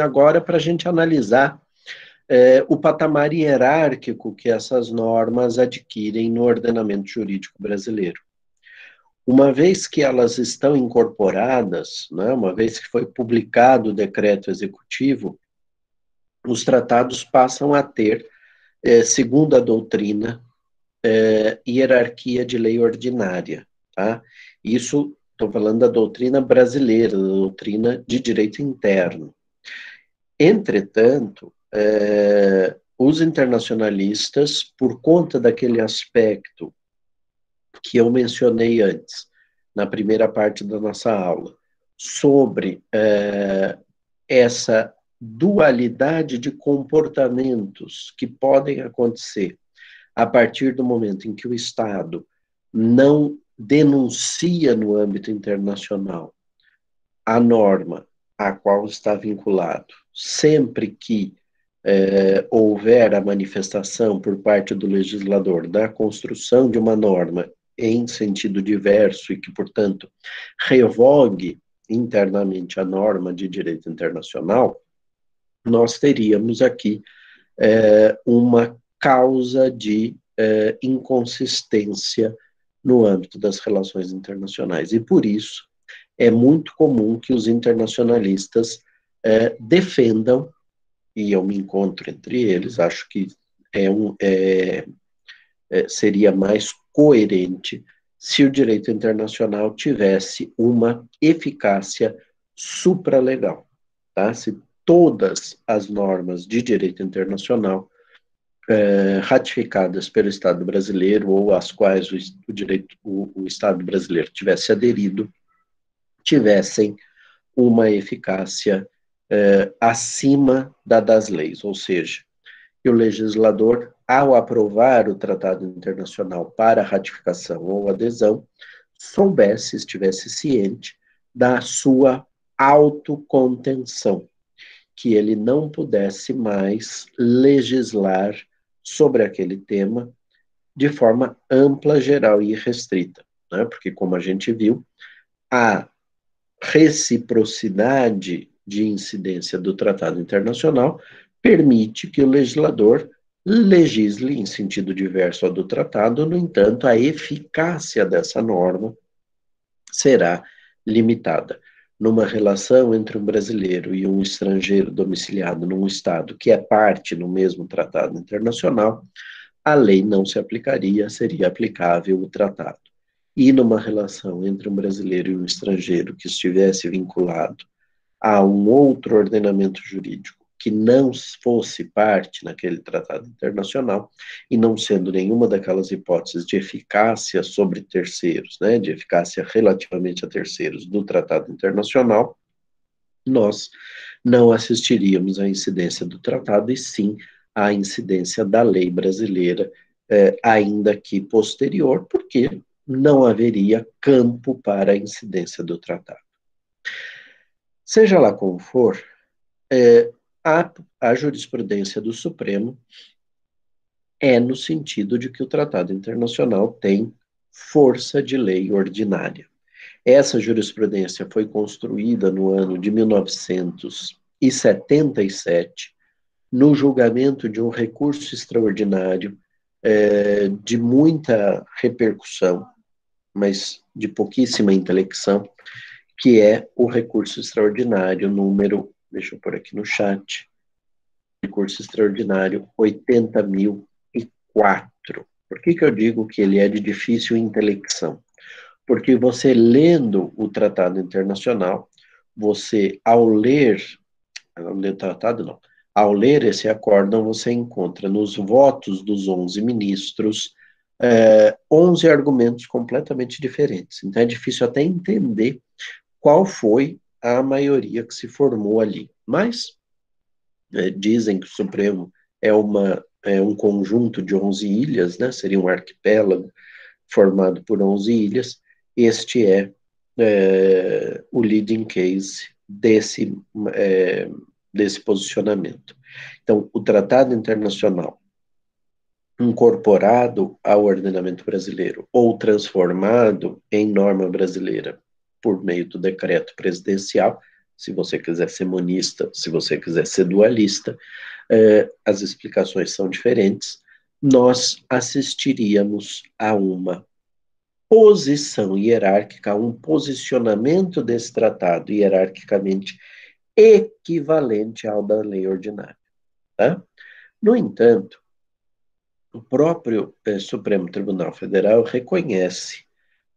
Agora, para a gente analisar é, o patamar hierárquico que essas normas adquirem no ordenamento jurídico brasileiro. Uma vez que elas estão incorporadas, né, uma vez que foi publicado o decreto executivo, os tratados passam a ter, é, segundo a doutrina, é, hierarquia de lei ordinária. Tá? Isso, estou falando da doutrina brasileira, da doutrina de direito interno. Entretanto, é, os internacionalistas, por conta daquele aspecto que eu mencionei antes, na primeira parte da nossa aula, sobre é, essa dualidade de comportamentos que podem acontecer a partir do momento em que o Estado não denuncia no âmbito internacional a norma a qual está vinculado, sempre que é, houver a manifestação por parte do legislador da construção de uma norma em sentido diverso e que, portanto, revogue internamente a norma de direito internacional, nós teríamos aqui é, uma causa de é, inconsistência no âmbito das relações internacionais. E por isso é muito comum que os internacionalistas é, defendam, e eu me encontro entre eles, acho que é um, é, é, seria mais coerente se o direito internacional tivesse uma eficácia supralegal, tá? Se todas as normas de direito internacional é, ratificadas pelo Estado brasileiro ou às quais o, o direito, o, o, Estado brasileiro tivesse aderido, tivessem uma eficácia é, acima da das leis, ou seja, que o legislador, ao aprovar o tratado internacional para ratificação ou adesão, soubesse, estivesse ciente da sua autocontenção, que ele não pudesse mais legislar sobre aquele tema de forma ampla, geral e restrita, né? porque, como a gente viu, a reciprocidade de incidência do tratado internacional permite que o legislador legisle em sentido diverso ao do tratado, no entanto, a eficácia dessa norma será limitada numa relação entre um brasileiro e um estrangeiro domiciliado num Estado que é parte no mesmo tratado internacional, a lei não se aplicaria, seria aplicável o tratado. E numa relação entre um brasileiro e um estrangeiro que estivesse vinculado a um outro ordenamento jurídico que não fosse parte naquele tratado internacional, e não sendo nenhuma daquelas hipóteses de eficácia sobre terceiros, né, de eficácia relativamente a terceiros do tratado internacional, nós não assistiríamos à incidência do tratado, e sim à incidência da lei brasileira, eh, ainda que posterior, porque não haveria campo para a incidência do tratado. Seja lá como for, é, a, a jurisprudência do Supremo é no sentido de que o tratado internacional tem força de lei ordinária. Essa jurisprudência foi construída no ano de 1977, no julgamento de um recurso extraordinário é, de muita repercussão, mas de pouquíssima intelecção, que é o recurso extraordinário número deixa eu pôr aqui no chat, recurso extraordinário 80.004. Por que, que eu digo que ele é de difícil intelecção? Porque você lendo o tratado internacional, você, ao ler, ao ler o tratado, não, ao ler esse acórdão, você encontra nos votos dos 11 ministros é, 11 argumentos completamente diferentes. Então é difícil até entender qual foi a maioria que se formou ali. Mas é, dizem que o Supremo é, uma, é um conjunto de 11 ilhas, né, seria um arquipélago formado por 11 ilhas. Este é, é o leading case desse, é, desse posicionamento. Então, o Tratado Internacional incorporado ao ordenamento brasileiro ou transformado em norma brasileira por meio do decreto presidencial, se você quiser ser monista, se você quiser ser dualista, eh, as explicações são diferentes, nós assistiríamos a uma posição hierárquica, um posicionamento desse tratado hierarquicamente equivalente ao da lei ordinária. Tá? No entanto, o próprio eh, Supremo Tribunal Federal reconhece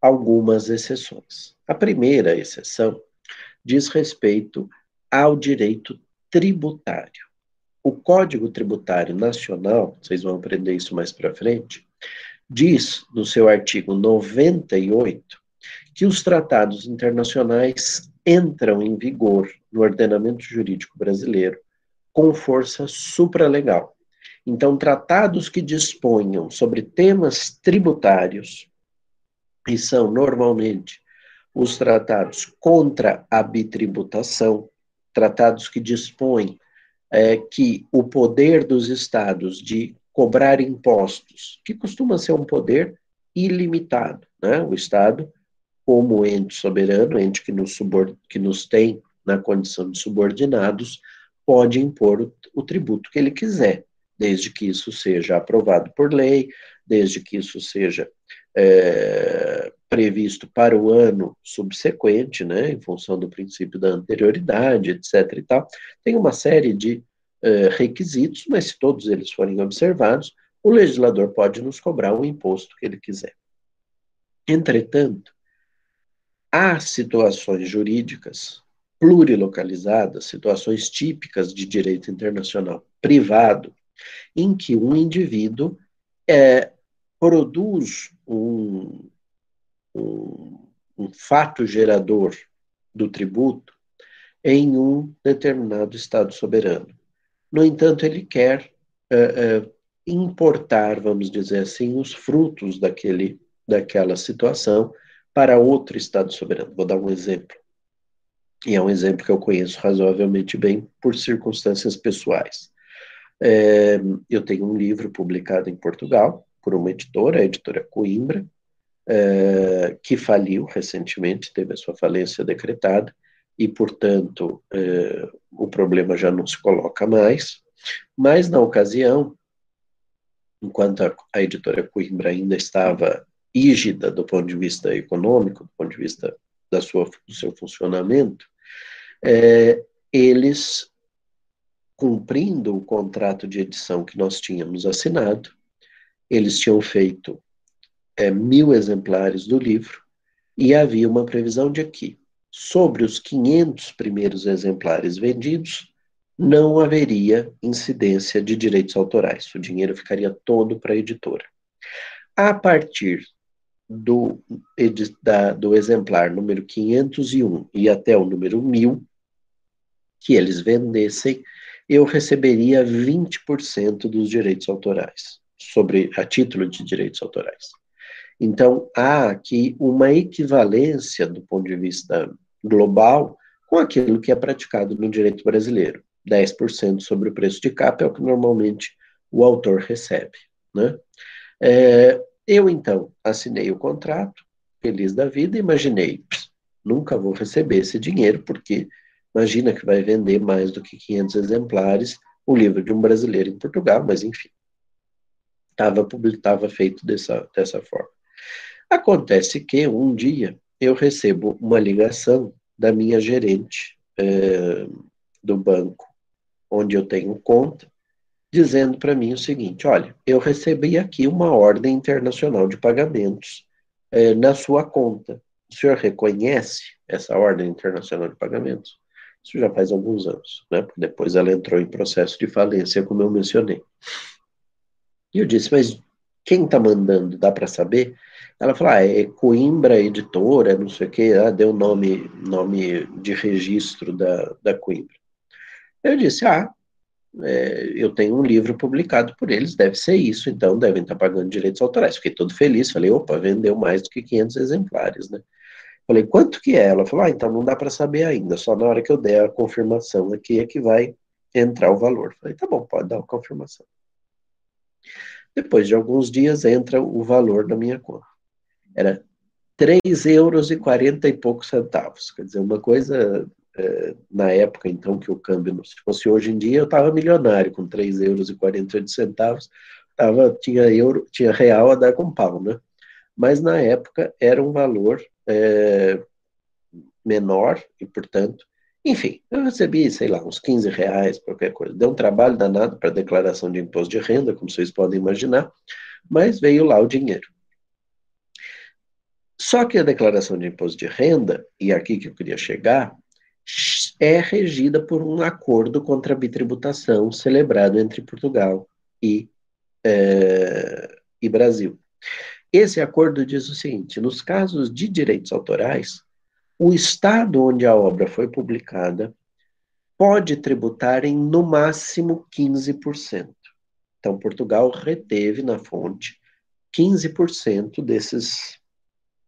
algumas exceções. A primeira exceção diz respeito ao direito tributário. O Código Tributário Nacional, vocês vão aprender isso mais para frente, diz no seu artigo 98 que os tratados internacionais entram em vigor no ordenamento jurídico brasileiro com força supralegal. Então, tratados que disponham sobre temas tributários, e são normalmente os tratados contra a bitributação, tratados que dispõem é, que o poder dos estados de cobrar impostos, que costuma ser um poder ilimitado, né? O Estado, como ente soberano, ente que nos, que nos tem na condição de subordinados, pode impor o, o tributo que ele quiser, desde que isso seja aprovado por lei, desde que isso seja é, previsto para o ano subsequente, né, em função do princípio da anterioridade, etc. e tal, tem uma série de é, requisitos, mas se todos eles forem observados, o legislador pode nos cobrar o imposto que ele quiser. Entretanto, há situações jurídicas plurilocalizadas, situações típicas de direito internacional privado, em que um indivíduo é, produz um, um, um fato gerador do tributo em um determinado Estado soberano. No entanto, ele quer uh, uh, importar, vamos dizer assim, os frutos daquele, daquela situação para outro Estado soberano. Vou dar um exemplo. E é um exemplo que eu conheço razoavelmente bem por circunstâncias pessoais. É, eu tenho um livro publicado em Portugal por uma editora, a editora Coimbra, é, que faliu recentemente, teve a sua falência decretada, e, portanto, é, o problema já não se coloca mais. Mas, na ocasião, enquanto a, a editora Coimbra ainda estava rígida do ponto de vista econômico, do ponto de vista da sua, do seu funcionamento, é, eles, cumprindo o contrato de edição que nós tínhamos assinado, eles tinham feito é, mil exemplares do livro e havia uma previsão de que, sobre os 500 primeiros exemplares vendidos, não haveria incidência de direitos autorais. O dinheiro ficaria todo para a editora. A partir do, da, do exemplar número 501 e até o número 1000, que eles vendessem, eu receberia 20% dos direitos autorais, sobre a título de direitos autorais. Então, há aqui uma equivalência do ponto de vista global com aquilo que é praticado no direito brasileiro. 10% sobre o preço de capa é o que normalmente o autor recebe. Né? É, eu, então, assinei o contrato, feliz da vida, imaginei, nunca vou receber esse dinheiro, porque imagina que vai vender mais do que 500 exemplares o livro de um brasileiro em Portugal, mas enfim, estava feito dessa, dessa forma. Acontece que um dia eu recebo uma ligação da minha gerente é, do banco, onde eu tenho conta, dizendo para mim o seguinte: olha, eu recebi aqui uma ordem internacional de pagamentos é, na sua conta. O senhor reconhece essa ordem internacional de pagamentos? Isso já faz alguns anos, né? Porque depois ela entrou em processo de falência, como eu mencionei. E eu disse, mas quem está mandando? Dá para saber? Ela falou, ah, é Coimbra Editora, não sei o quê, ah, deu nome, nome de registro da, da Coimbra. Eu disse, ah, é, eu tenho um livro publicado por eles, deve ser isso, então devem estar pagando direitos autorais. Fiquei todo feliz, falei, opa, vendeu mais do que 500 exemplares, né? Falei, quanto que é? Ela falou, ah, então não dá para saber ainda, só na hora que eu der a confirmação aqui é que vai entrar o valor. Falei, tá bom, pode dar a confirmação. Depois de alguns dias entra o valor da minha conta. Era 3 euros e 40 e poucos centavos. Quer dizer, uma coisa, é, na época, então, que o câmbio, se fosse hoje em dia, eu estava milionário, com 3 euros e 48 centavos, tava, tinha, euro, tinha real a dar com pau, né? Mas, na época, era um valor é, menor e, portanto, enfim, eu recebi, sei lá, uns 15 reais, qualquer coisa. Deu um trabalho danado para declaração de imposto de renda, como vocês podem imaginar, mas veio lá o dinheiro. Só que a declaração de imposto de renda, e aqui que eu queria chegar, é regida por um acordo contra a bitributação celebrado entre Portugal e, é, e Brasil. Esse acordo diz o seguinte: nos casos de direitos autorais, o estado onde a obra foi publicada pode tributar em no máximo 15%. Então, Portugal reteve na fonte 15% desses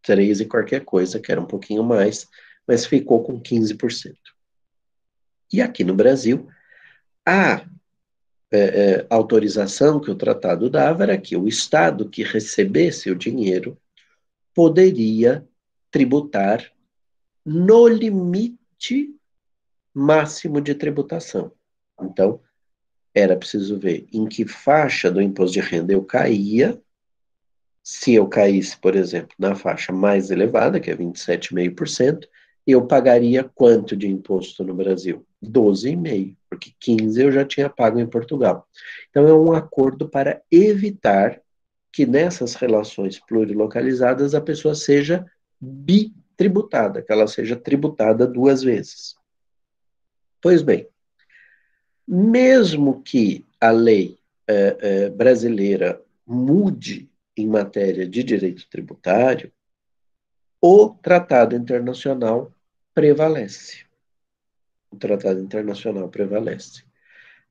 três e qualquer coisa, que era um pouquinho mais, mas ficou com 15%. E aqui no Brasil, a é, é, autorização que o tratado dava era que o Estado que recebesse o dinheiro poderia tributar no limite máximo de tributação. Então, era preciso ver em que faixa do imposto de renda eu caía. Se eu caísse, por exemplo, na faixa mais elevada, que é 27,5%, eu pagaria quanto de imposto no Brasil? 12,5%, porque 15% eu já tinha pago em Portugal. Então, é um acordo para evitar que nessas relações plurilocalizadas a pessoa seja bi tributada, que ela seja tributada duas vezes. Pois bem, mesmo que a lei é, é, brasileira mude em matéria de direito tributário, o tratado internacional prevalece. O tratado internacional prevalece.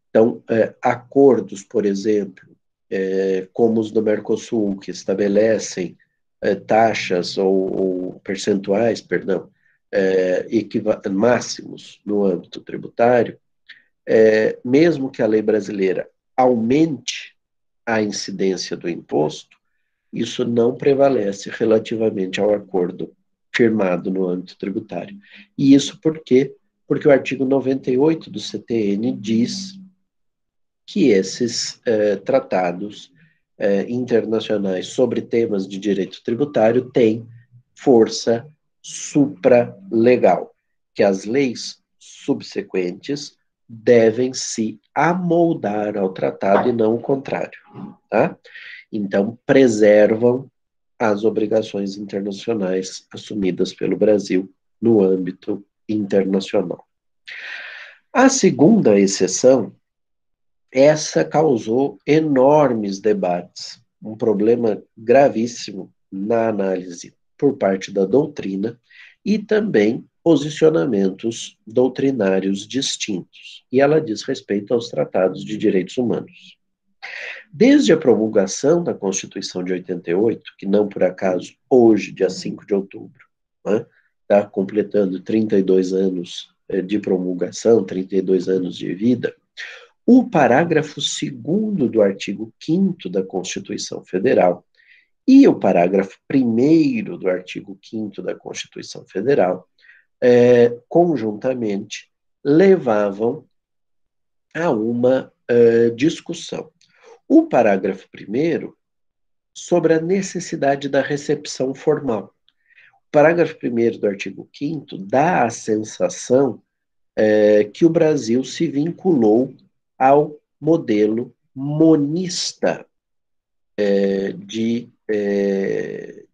Então, é, acordos, por exemplo, é, como os do Mercosul, que estabelecem é, taxas ou, ou, percentuais, perdão, é, máximos no âmbito tributário, é, mesmo que a lei brasileira aumente a incidência do imposto, isso não prevalece relativamente ao acordo firmado no âmbito tributário. E isso por quê? Porque o artigo 98 do CTN diz que esses é, tratados eh, internacionais sobre temas de direito tributário têm força supralegal, que as leis subsequentes devem se amoldar ao tratado e não o contrário, tá? Então, preservam as obrigações internacionais assumidas pelo Brasil no âmbito internacional. A segunda exceção essa causou enormes debates, um problema gravíssimo na análise por parte da doutrina e também posicionamentos doutrinários distintos. E ela diz respeito aos tratados de direitos humanos. Desde a promulgação da Constituição de 88, que não por acaso hoje, dia 5 de outubro, está né, tá completando 32 anos eh, de promulgação, 32 anos de vida, o parágrafo 2 do artigo 5 da Constituição Federal e o parágrafo 1 do artigo 5 da Constituição Federal, é, conjuntamente, levavam a uma é, discussão. O parágrafo 1 sobre a necessidade da recepção formal. O parágrafo 1 do artigo 5 dá a sensação é, que o Brasil se vinculou ao modelo monista é, de, é,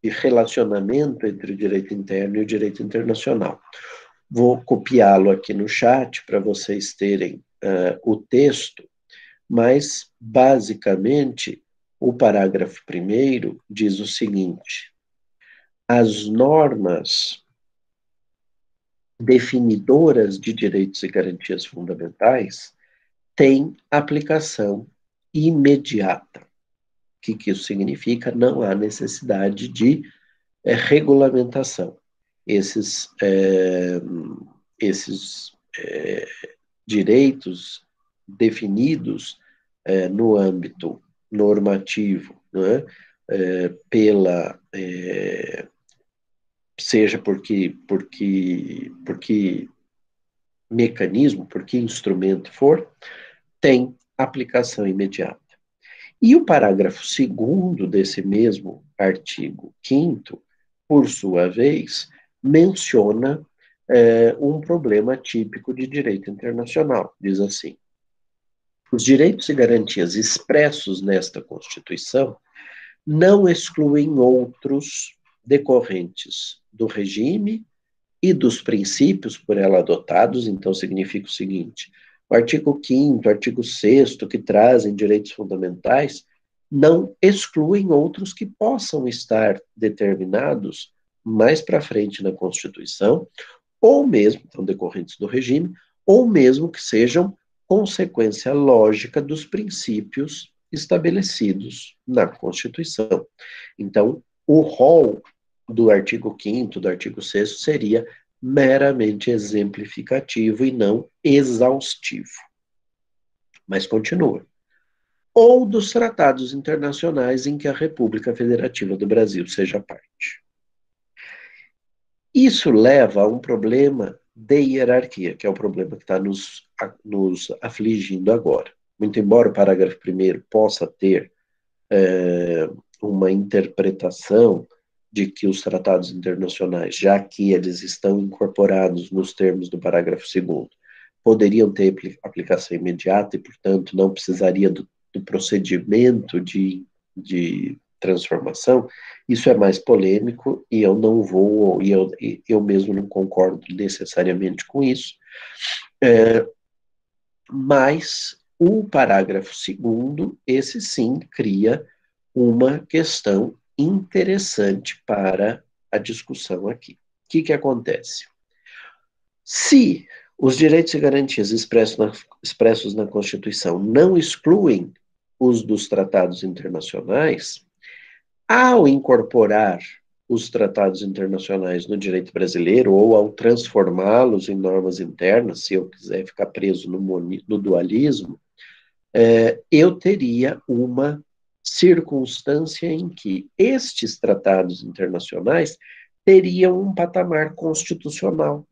de relacionamento entre o direito interno e o direito internacional. Vou copiá-lo aqui no chat para vocês terem uh, o texto, mas, basicamente, o parágrafo primeiro diz o seguinte: as normas definidoras de direitos e garantias fundamentais têm aplicação imediata. O que, que isso significa? Não há necessidade de é, regulamentação. Esses, é, esses é, direitos definidos no âmbito normativo, é? é, pela é, seja porque porque porque mecanismo, porque instrumento for, tem aplicação imediata. E o parágrafo segundo desse mesmo artigo 5 por sua vez, menciona é, um problema típico de direito internacional. Diz assim: os direitos e garantias expressos nesta Constituição não excluem outros decorrentes do regime e dos princípios por ela adotados, então significa o seguinte: o artigo 5, o artigo 6, que trazem direitos fundamentais, não excluem outros que possam estar determinados mais para frente na Constituição, ou mesmo, então, decorrentes do regime, ou mesmo que sejam consequência lógica dos princípios estabelecidos na Constituição. Então, o rol do artigo 5 do artigo 6 seria meramente exemplificativo e não exaustivo. Mas continua. Ou dos tratados internacionais em que a República Federativa do Brasil seja parte. Isso leva a um problema de hierarquia, que é o problema que está nos, nos afligindo agora. Muito embora o parágrafo primeiro possa ter é, uma interpretação de que os tratados internacionais, já que eles estão incorporados nos termos do parágrafo 2 poderiam ter aplicação imediata e, portanto, não precisaria do, do procedimento de, de transformação, isso é mais polêmico e eu não vou, e eu, eu mesmo não concordo necessariamente com isso. É, mas o parágrafo segundo, esse sim cria uma questão interessante para a discussão aqui. O que, que acontece? Se os direitos e garantias expressos na, expressos na Constituição não excluem os dos tratados internacionais, ao incorporar os tratados internacionais no direito brasileiro ou ao transformá-los em normas internas, se eu quiser ficar preso no, no dualismo, é, eu teria uma circunstância em que estes tratados internacionais teriam um patamar constitucional.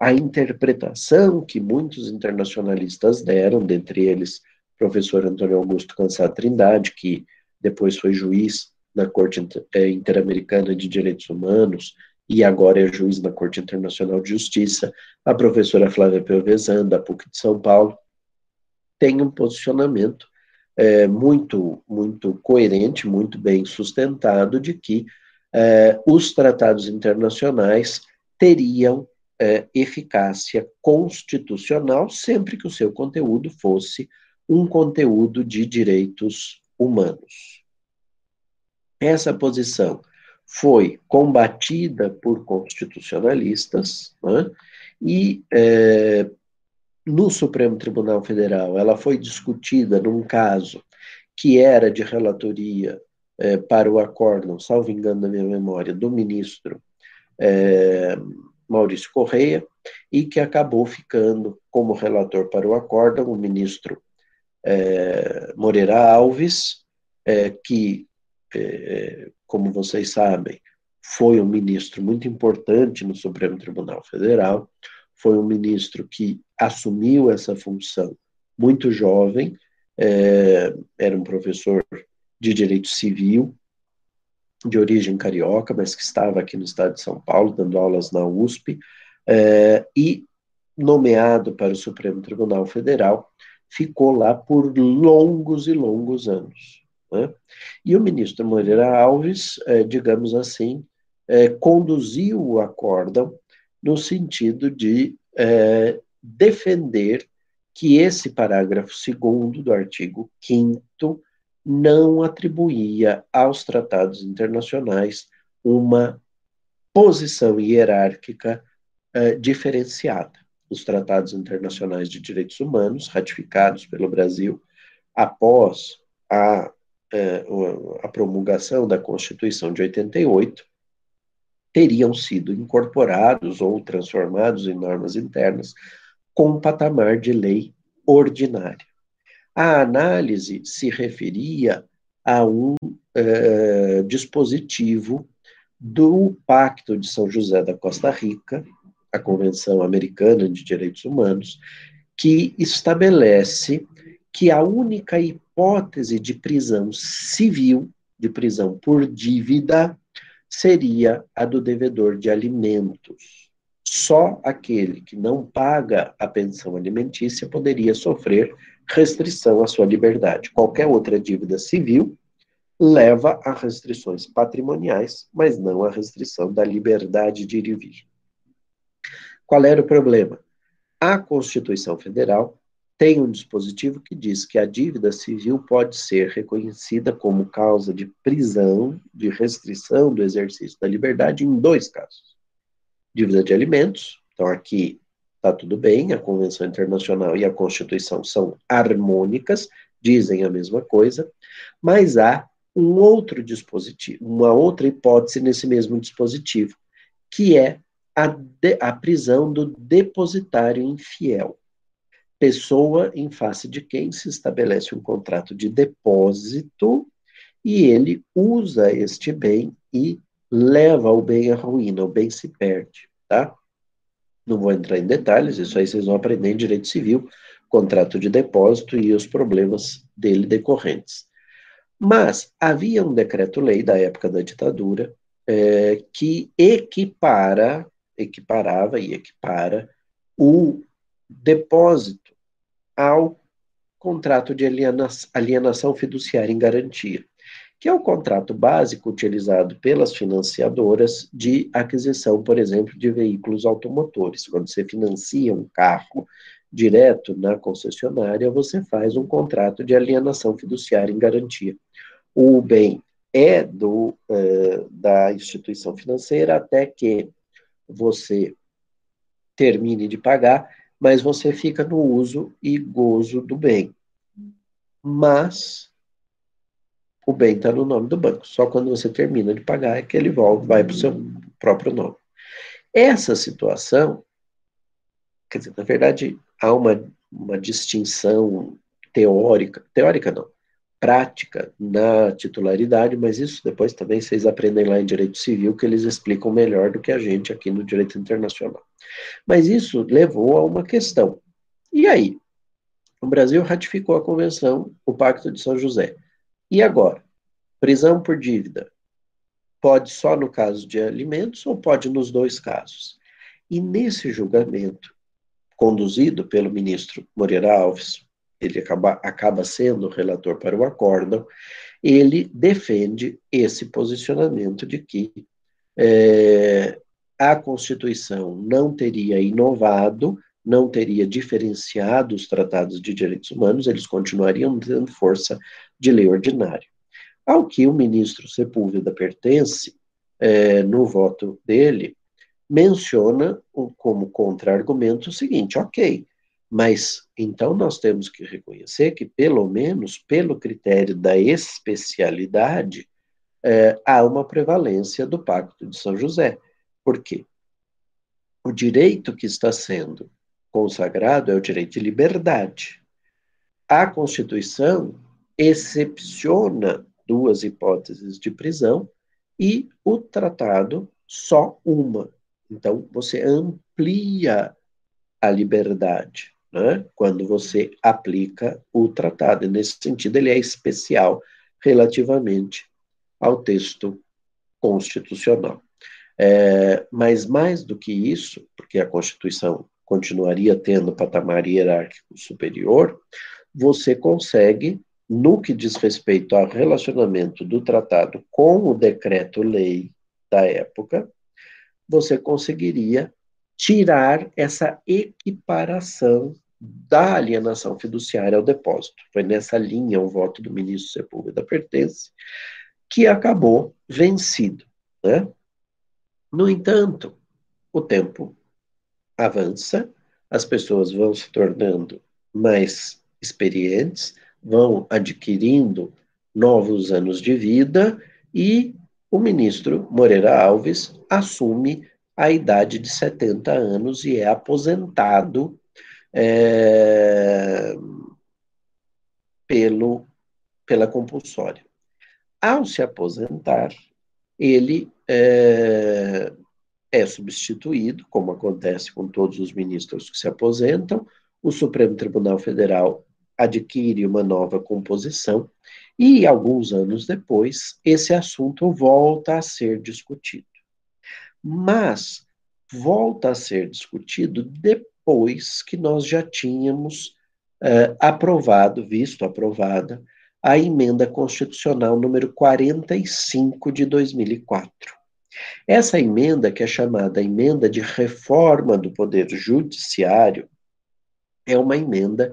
A interpretação que muitos internacionalistas deram, dentre eles professor Antônio Augusto Cansado Trindade, que depois foi juiz na Corte é, Interamericana de Direitos Humanos e agora é juiz na Corte Internacional de Justiça, a professora Flávia Pelvezan, da PUC de São Paulo, tem um posicionamento é, muito, muito coerente, muito bem sustentado de que é, os tratados internacionais teriam é, eficácia constitucional sempre que o seu conteúdo fosse um conteúdo de direitos humanos. Essa posição foi combatida por constitucionalistas né, e é, no Supremo Tribunal Federal, ela foi discutida num caso que era de relatoria é, para o acórdão, salvo engano da minha memória, do ministro é, Maurício Correia, e que acabou ficando como relator para o acórdão o ministro é, Moreira Alves, é, que, é, como vocês sabem, foi um ministro muito importante no Supremo Tribunal Federal, foi um ministro que assumiu essa função muito jovem, é, era um professor de direito civil, de origem carioca, mas que estava aqui no estado de São Paulo, dando aulas na USP, é, e nomeado para o Supremo Tribunal Federal, ficou lá por longos e longos anos. Né? E o ministro Moreira Alves, é, digamos assim, é, conduziu o acórdão no sentido de é, defender que esse parágrafo segundo do artigo 5 não atribuía aos tratados internacionais uma posição hierárquica diferenciada. Os tratados internacionais de direitos humanos, ratificados pelo Brasil após a, é, a promulgação da Constituição de 88, teriam sido incorporados ou transformados em normas internas com um patamar de lei ordinária. A análise se referia a um uh, dispositivo do Pacto de São José da Costa Rica, a Convenção Americana de Direitos Humanos, que estabelece que a única hipótese de prisão civil, de prisão por dívida, seria a do devedor de alimentos. Só aquele que não paga a pensão alimentícia poderia sofrer restrição à sua liberdade. Qualquer outra dívida civil leva a restrições patrimoniais, mas não a restrição da liberdade de ir e vir. Qual era o problema? A Constituição Federal tem um dispositivo que diz que a dívida civil pode ser reconhecida como causa de prisão, de restrição do exercício da liberdade em dois casos. Dívida de alimentos, então aqui está tudo bem, a Convenção Internacional e a Constituição são harmônicas, dizem a mesma coisa, mas há um outro dispositivo, uma outra hipótese nesse mesmo dispositivo, que é a, de, a prisão do depositário infiel pessoa em face de quem se estabelece um contrato de depósito e ele usa este bem e leva o bem à ruína, o bem se perde, tá? Não vou entrar em detalhes, isso aí vocês vão aprender em direito civil, contrato de depósito e os problemas dele decorrentes. Mas havia um decreto-lei da época da ditadura é, que equipara, equiparava e equipara o depósito ao contrato de alienação fiduciária em garantia, que é o contrato básico utilizado pelas financiadoras de aquisição, por exemplo, de veículos automotores. Quando você financia um carro direto na concessionária, você faz um contrato de alienação fiduciária em garantia. O bem é do, uh, da instituição financeira até que você termine de pagar mas você fica no uso e gozo do bem. Mas o bem está no nome do banco. Só quando você termina de pagar é que ele volta, vai para o seu próprio nome. Essa situação, quer dizer, na verdade, há uma, uma distinção teórica, teórica não, prática na titularidade, mas isso depois também vocês aprendem lá em direito civil, que eles explicam melhor do que a gente aqui no direito internacional. Mas isso levou a uma questão. E aí? O Brasil ratificou a convenção, o Pacto de São José. E agora? Prisão por dívida. Pode só no caso de alimentos ou pode nos dois casos? E nesse julgamento, conduzido pelo ministro Moreira Alves, ele acaba, acaba sendo relator para o acórdão, ele defende esse posicionamento de que é, a Constituição não teria inovado, não teria diferenciado os tratados de direitos humanos, eles continuariam tendo força de lei ordinária. Ao que o ministro Sepúlveda pertence, é, no voto dele, menciona como contra-argumento o seguinte: ok, mas então nós temos que reconhecer que, pelo menos pelo critério da especialidade, é, há uma prevalência do Pacto de São José. Por quê? O direito que está sendo consagrado é o direito de liberdade. A Constituição excepciona duas hipóteses de prisão e o tratado só uma. Então, você amplia a liberdade né, quando você aplica o tratado. E nesse sentido, ele é especial relativamente ao texto constitucional. É, mas mais do que isso, porque a Constituição continuaria tendo patamar hierárquico superior, você consegue, no que diz respeito ao relacionamento do tratado com o decreto-lei da época, você conseguiria tirar essa equiparação da alienação fiduciária ao depósito. Foi nessa linha o voto do ministro Sepúlveda Pertence, que acabou vencido. Né? No entanto, o tempo avança, as pessoas vão se tornando mais experientes, vão adquirindo novos anos de vida e o ministro Moreira Alves assume a idade de 70 anos e é aposentado é, pelo, pela compulsória. ao se aposentar, ele é, é substituído, como acontece com todos os ministros que se aposentam, o Supremo Tribunal Federal adquire uma nova composição e, alguns anos depois, esse assunto volta a ser discutido. Mas volta a ser discutido depois que nós já tínhamos uh, aprovado, visto aprovada, a emenda constitucional número 45 de 2004. Essa emenda, que é chamada emenda de reforma do Poder Judiciário, é uma emenda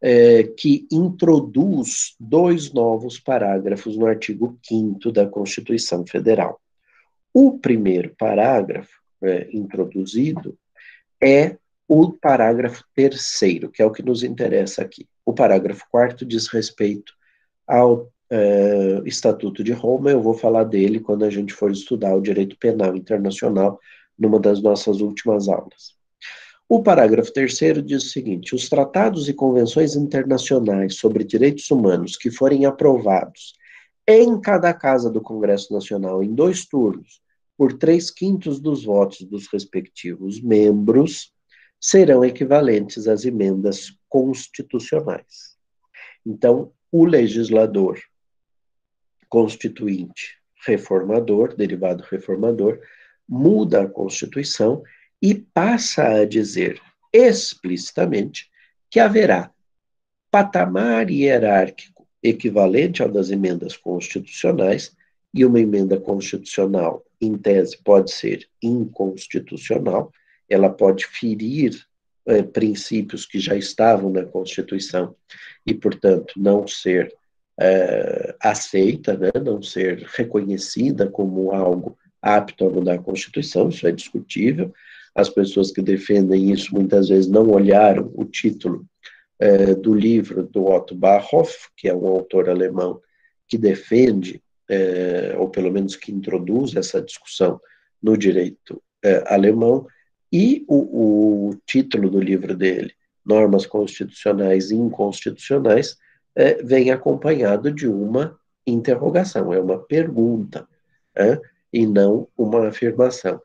é, que introduz dois novos parágrafos no artigo 5 da Constituição Federal. O primeiro parágrafo é, introduzido é o parágrafo terceiro, que é o que nos interessa aqui. O parágrafo quarto diz respeito ao é, Estatuto de Roma, eu vou falar dele quando a gente for estudar o direito penal internacional numa das nossas últimas aulas. O parágrafo terceiro diz o seguinte: os tratados e convenções internacionais sobre direitos humanos que forem aprovados em cada casa do Congresso Nacional em dois turnos, por três quintos dos votos dos respectivos membros, serão equivalentes às emendas constitucionais. Então, o legislador constituinte reformador, derivado reformador, muda a Constituição e passa a dizer explicitamente que haverá patamar hierárquico equivalente ao das emendas constitucionais, e uma emenda constitucional, em tese, pode ser inconstitucional, ela pode ferir é, princípios que já estavam na Constituição e, portanto, não ser é, aceita, né, não ser reconhecida como algo apto a mudar a Constituição, isso é discutível, as pessoas que defendem isso muitas vezes não olharam o título é, do livro do Otto Barhoff, que é um autor alemão que defende, é, ou pelo menos que introduz essa discussão no direito é, alemão, e o, o, título do livro dele, Normas Constitucionais e Inconstitucionais, é, vem acompanhado de uma interrogação, é uma pergunta, é, e não uma afirmação.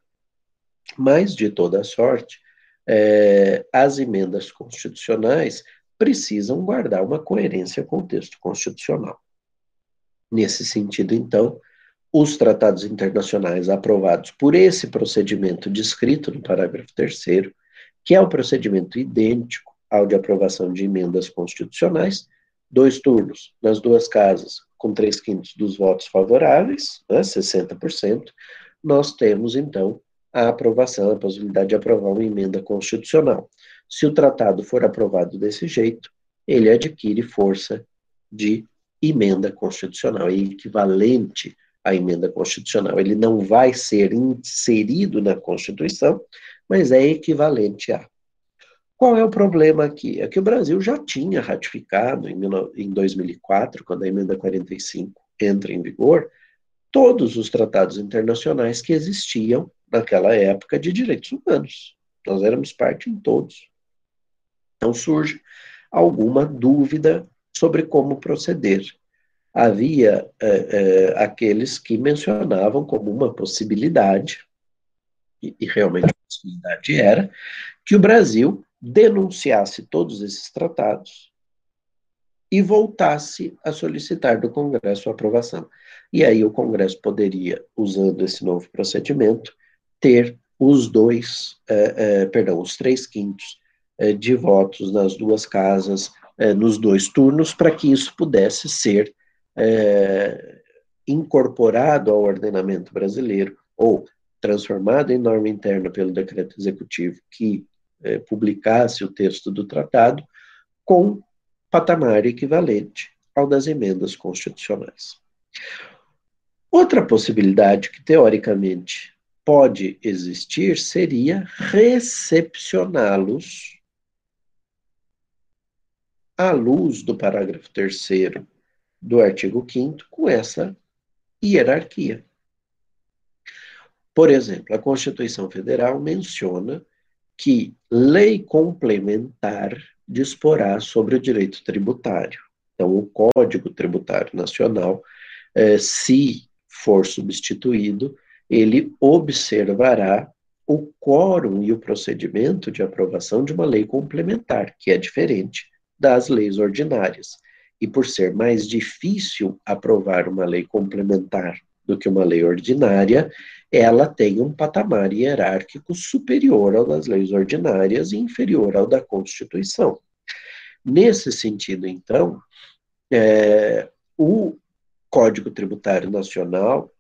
Mas, de toda sorte, é, as emendas constitucionais precisam guardar uma coerência com o texto constitucional. Nesse sentido, então, os tratados internacionais aprovados por esse procedimento descrito no parágrafo 3, que é o um procedimento idêntico ao de aprovação de emendas constitucionais, dois turnos nas duas casas, com três quintos dos votos favoráveis, né, 60%, nós temos, então, a aprovação, a possibilidade de aprovar uma emenda constitucional. Se o tratado for aprovado desse jeito, ele adquire força de emenda constitucional, é equivalente à emenda constitucional. Ele não vai ser inserido na Constituição, mas é equivalente a. Qual é o problema aqui? É que o Brasil já tinha ratificado em 2004, quando a emenda 45 entra em vigor, todos os tratados internacionais que existiam naquela época de direitos humanos. Nós éramos parte em todos. Então surge alguma dúvida sobre como proceder. Havia é, é, aqueles que mencionavam como uma possibilidade, e, e realmente a possibilidade era, que o Brasil denunciasse todos esses tratados e voltasse a solicitar do Congresso a aprovação. E aí o Congresso poderia, usando esse novo procedimento, ter os dois, é, é, perdão, os três quintos de votos nas duas casas, é, nos dois turnos, para que isso pudesse ser é, incorporado ao ordenamento brasileiro, ou transformado em norma interna pelo decreto executivo que é, publicasse o texto do tratado, com patamar equivalente ao das emendas constitucionais. Outra possibilidade que, teoricamente, pode existir seria recepcioná-los à luz do parágrafo 3 do artigo 5 com essa hierarquia. Por exemplo, a Constituição Federal menciona que lei complementar disporá sobre o direito tributário. Então, o Código Tributário Nacional é, se for substituído, ele observará o quórum e o procedimento de aprovação de uma lei complementar, que é diferente das leis ordinárias. E por ser mais difícil aprovar uma lei complementar do que uma lei ordinária, ela tem um patamar hierárquico superior ao das leis ordinárias e inferior ao da Constituição. Nesse sentido, então, é, o Código Tributário Nacional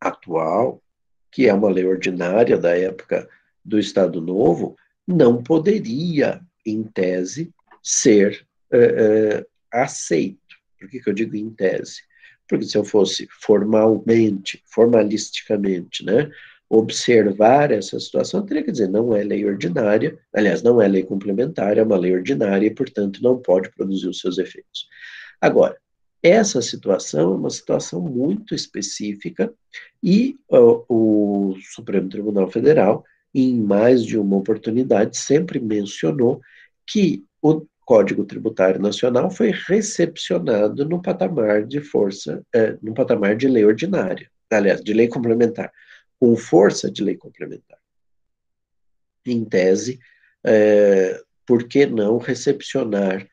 atual, que é uma lei ordinária da época do Estado Novo, não poderia, em tese, ser é, é, aceito. Por que, que eu digo em tese? Porque se eu fosse formalmente, formalisticamente, né, observar essa situação, teria que dizer, não é lei ordinária, aliás, não é lei complementar, é uma lei ordinária e, portanto, não pode produzir os seus efeitos. Agora, essa situação é uma situação muito específica e uh, o Supremo Tribunal Federal, em mais de uma oportunidade, sempre mencionou que o Código Tributário Nacional foi recepcionado no patamar de força, é, no patamar de lei ordinária, aliás, de lei complementar, com força de lei complementar. Em tese, é, por que não recepcionar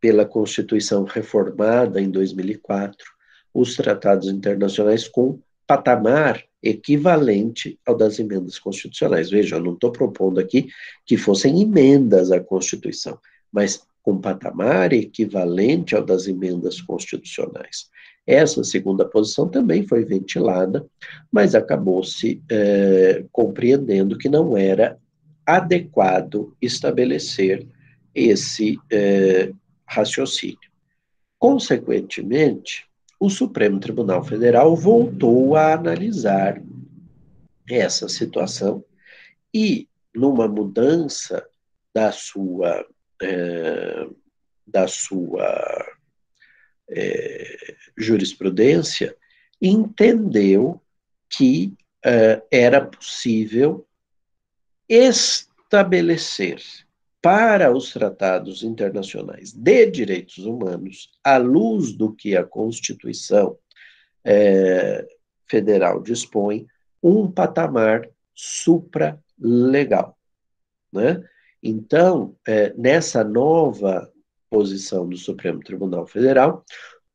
pela Constituição reformada em 2004 os tratados internacionais com patamar equivalente ao das emendas constitucionais. Veja, eu não estou propondo aqui que fossem emendas à Constituição, mas com patamar equivalente ao das emendas constitucionais. Essa segunda posição também foi ventilada, mas acabou-se é, compreendendo que não era adequado estabelecer esse é, raciocínio. Consequentemente, o Supremo Tribunal Federal voltou a analisar essa situação e, numa mudança da sua é, da sua é, jurisprudência, entendeu que é, era possível estabelecer para os tratados internacionais de direitos humanos, à luz do que a Constituição Federal dispõe, um patamar supralegal. Né? Então, é, nessa nova posição do Supremo Tribunal Federal,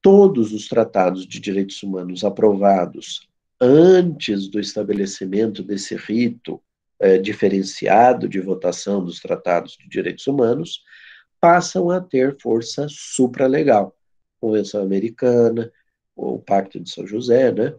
todos os tratados de direitos humanos aprovados antes do estabelecimento desse rito é, diferenciado de votação dos tratados de direitos humanos passam a ter força supralegal. Convenção Americana, o Pacto de São José, né?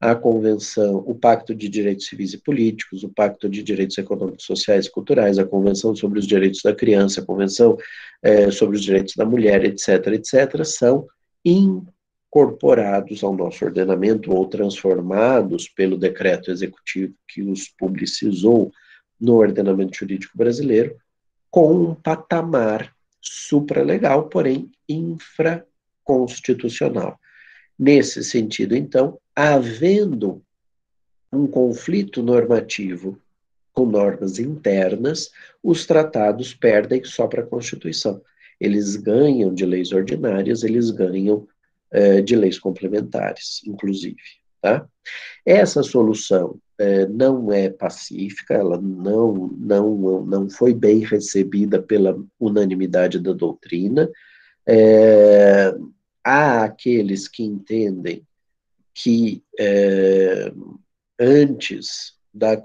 A Convenção, o Pacto de Direitos Civis e Políticos, o Pacto de Direitos Econômicos, Sociais e Culturais, a Convenção sobre os Direitos da Criança, a Convenção é, sobre os Direitos da Mulher, etc., etc., são incorporados ao nosso ordenamento ou transformados pelo decreto executivo que os publicizou no ordenamento jurídico brasileiro, com um patamar supralegal, porém infraconstitucional. Nesse sentido, então, havendo um conflito normativo com normas internas, os tratados perdem só para a Constituição. Eles ganham de leis ordinárias, eles ganham eh, de leis complementares, inclusive. Tá? Essa solução eh, não é pacífica, ela não, não, não foi bem recebida pela unanimidade da doutrina. É, há aqueles que entendem que é, antes da,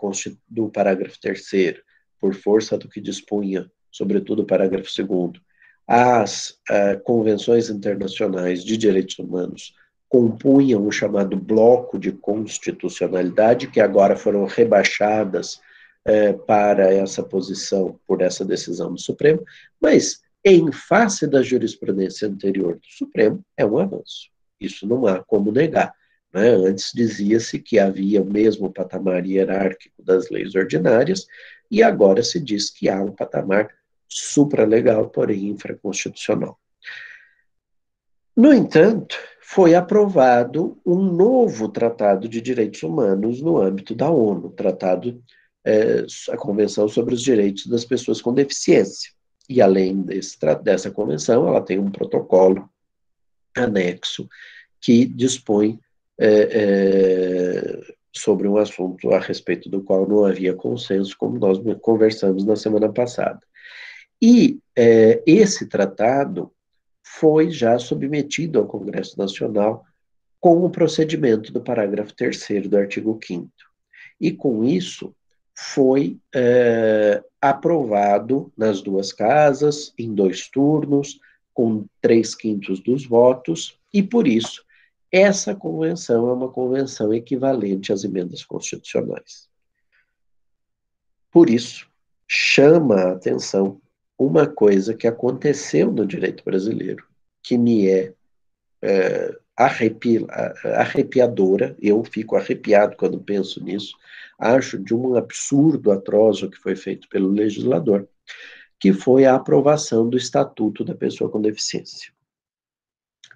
do parágrafo terceiro, por força do que dispunha, sobretudo o parágrafo segundo, as uh, convenções internacionais de direitos humanos compunham o chamado bloco de constitucionalidade, que agora foram rebaixadas uh, para essa posição por essa decisão do Supremo, mas em face da jurisprudência anterior do Supremo, é um avanço. Isso não há como negar. Né? Antes dizia-se que havia o mesmo patamar hierárquico das leis ordinárias, e agora se diz que há um patamar supralegal, porém infraconstitucional. No entanto, foi aprovado um novo Tratado de Direitos Humanos no âmbito da ONU, Tratado, é, a Convenção sobre os Direitos das Pessoas com Deficiência. E além desse, dessa convenção, ela tem um protocolo anexo que dispõe é, é, sobre um assunto a respeito do qual não havia consenso, como nós conversamos na semana passada. E é, esse tratado foi já submetido ao Congresso Nacional com o procedimento do parágrafo 3 do artigo 5 E com isso foi é, aprovado nas duas casas, em dois turnos, com três quintos dos votos, e por isso essa convenção é uma convenção equivalente às emendas constitucionais. Por isso, chama a atenção uma coisa que aconteceu no direito brasileiro, que me é, é arrepi, arrepiadora, eu fico arrepiado quando penso nisso, acho de um absurdo atroz o que foi feito pelo legislador, que foi a aprovação do Estatuto da Pessoa com Deficiência.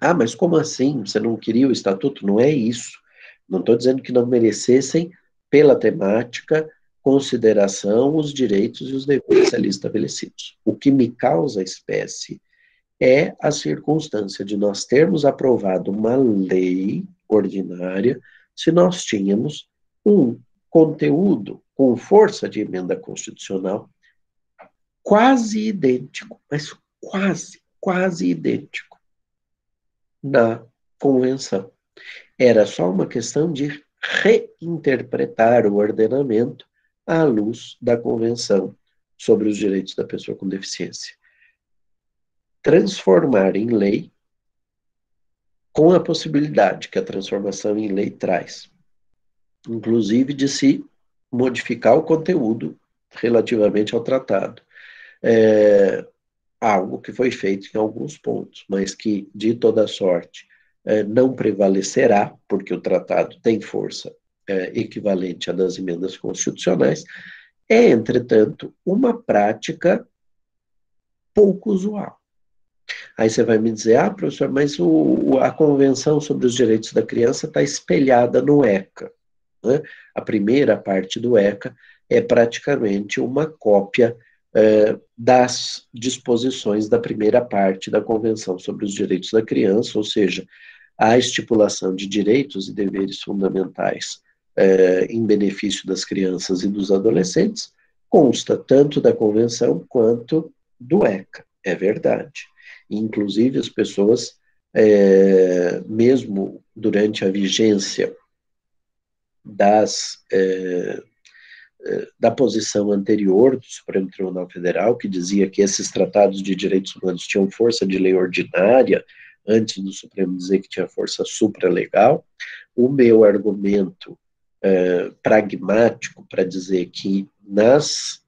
Ah, mas como assim? Você não queria o Estatuto? Não é isso. Não estou dizendo que não merecessem, pela temática, consideração os direitos e os deveres ali estabelecidos. O que me causa espécie é a circunstância de nós termos aprovado uma lei ordinária se nós tínhamos um conteúdo com força de emenda constitucional quase idêntico, mas quase, quase idêntico na convenção. Era só uma questão de reinterpretar o ordenamento à luz da Convenção sobre os Direitos da Pessoa com Deficiência. Transformar em lei com a possibilidade que a transformação em lei traz, inclusive de se modificar o conteúdo relativamente ao tratado. É, algo que foi feito em alguns pontos, mas que, de toda sorte, é, não prevalecerá, porque o tratado tem força é, equivalente à das emendas constitucionais, é, entretanto, uma prática pouco usual. Aí você vai me dizer, ah, professor, mas o, a Convenção sobre os Direitos da Criança está espelhada no ECA. Né? A primeira parte do ECA é praticamente uma cópia é, das disposições da primeira parte da Convenção sobre os Direitos da Criança, ou seja, a estipulação de direitos e deveres fundamentais é, em benefício das crianças e dos adolescentes, consta tanto da Convenção quanto do ECA, é verdade. Inclusive, as pessoas, é, mesmo durante a vigência das, da posição anterior do Supremo Tribunal Federal, que dizia que esses tratados de direitos humanos tinham força de lei ordinária, antes do Supremo dizer que tinha força supralegal, o meu argumento é, pragmático para dizer que nas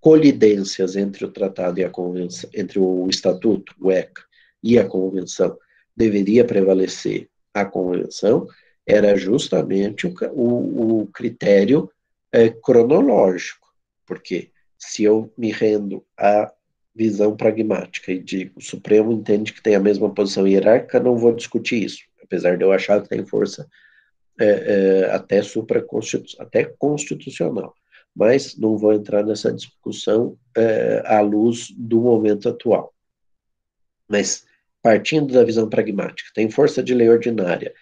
colidências entre o tratado e a convenção, entre o estatuto, o ECA, e a convenção, deveria prevalecer a convenção, era justamente o, o, o critério é, cronológico, porque se eu me rendo à visão pragmática e digo o Supremo entende que tem a mesma posição hierárquica, não vou discutir isso, apesar de eu achar que tem força é, é, até supraconstitu até constitucional. Mas não vou entrar nessa discussão é, à luz do momento atual. Mas partindo da visão pragmática, tem força de lei ordinária,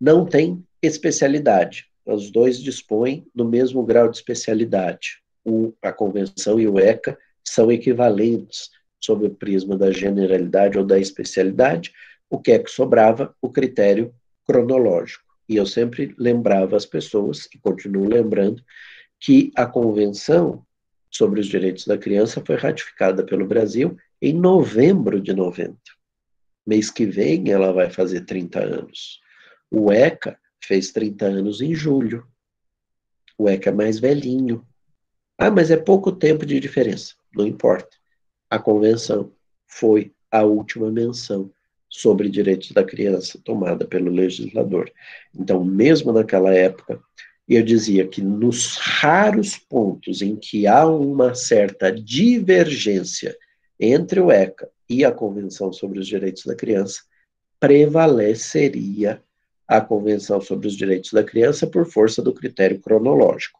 não tem especialidade. Os dois dispõem do mesmo grau de especialidade. O, a Convenção e o ECA são equivalentes sob o prisma da generalidade ou da especialidade. O que é que sobrava? O critério cronológico. E eu sempre lembrava as pessoas, e continuo lembrando, que a Convenção sobre os Direitos da Criança foi ratificada pelo Brasil em novembro de 90. Mês que vem ela vai fazer 30 anos. O ECA fez 30 anos em julho. O ECA é mais velhinho. Ah, mas é pouco tempo de diferença. Não importa. A convenção foi a última menção sobre direitos da criança tomada pelo legislador. Então, mesmo naquela época, eu dizia que nos raros pontos em que há uma certa divergência entre o ECA e a Convenção sobre os Direitos da Criança, prevaleceria a Convenção sobre os Direitos da Criança por força do critério cronológico.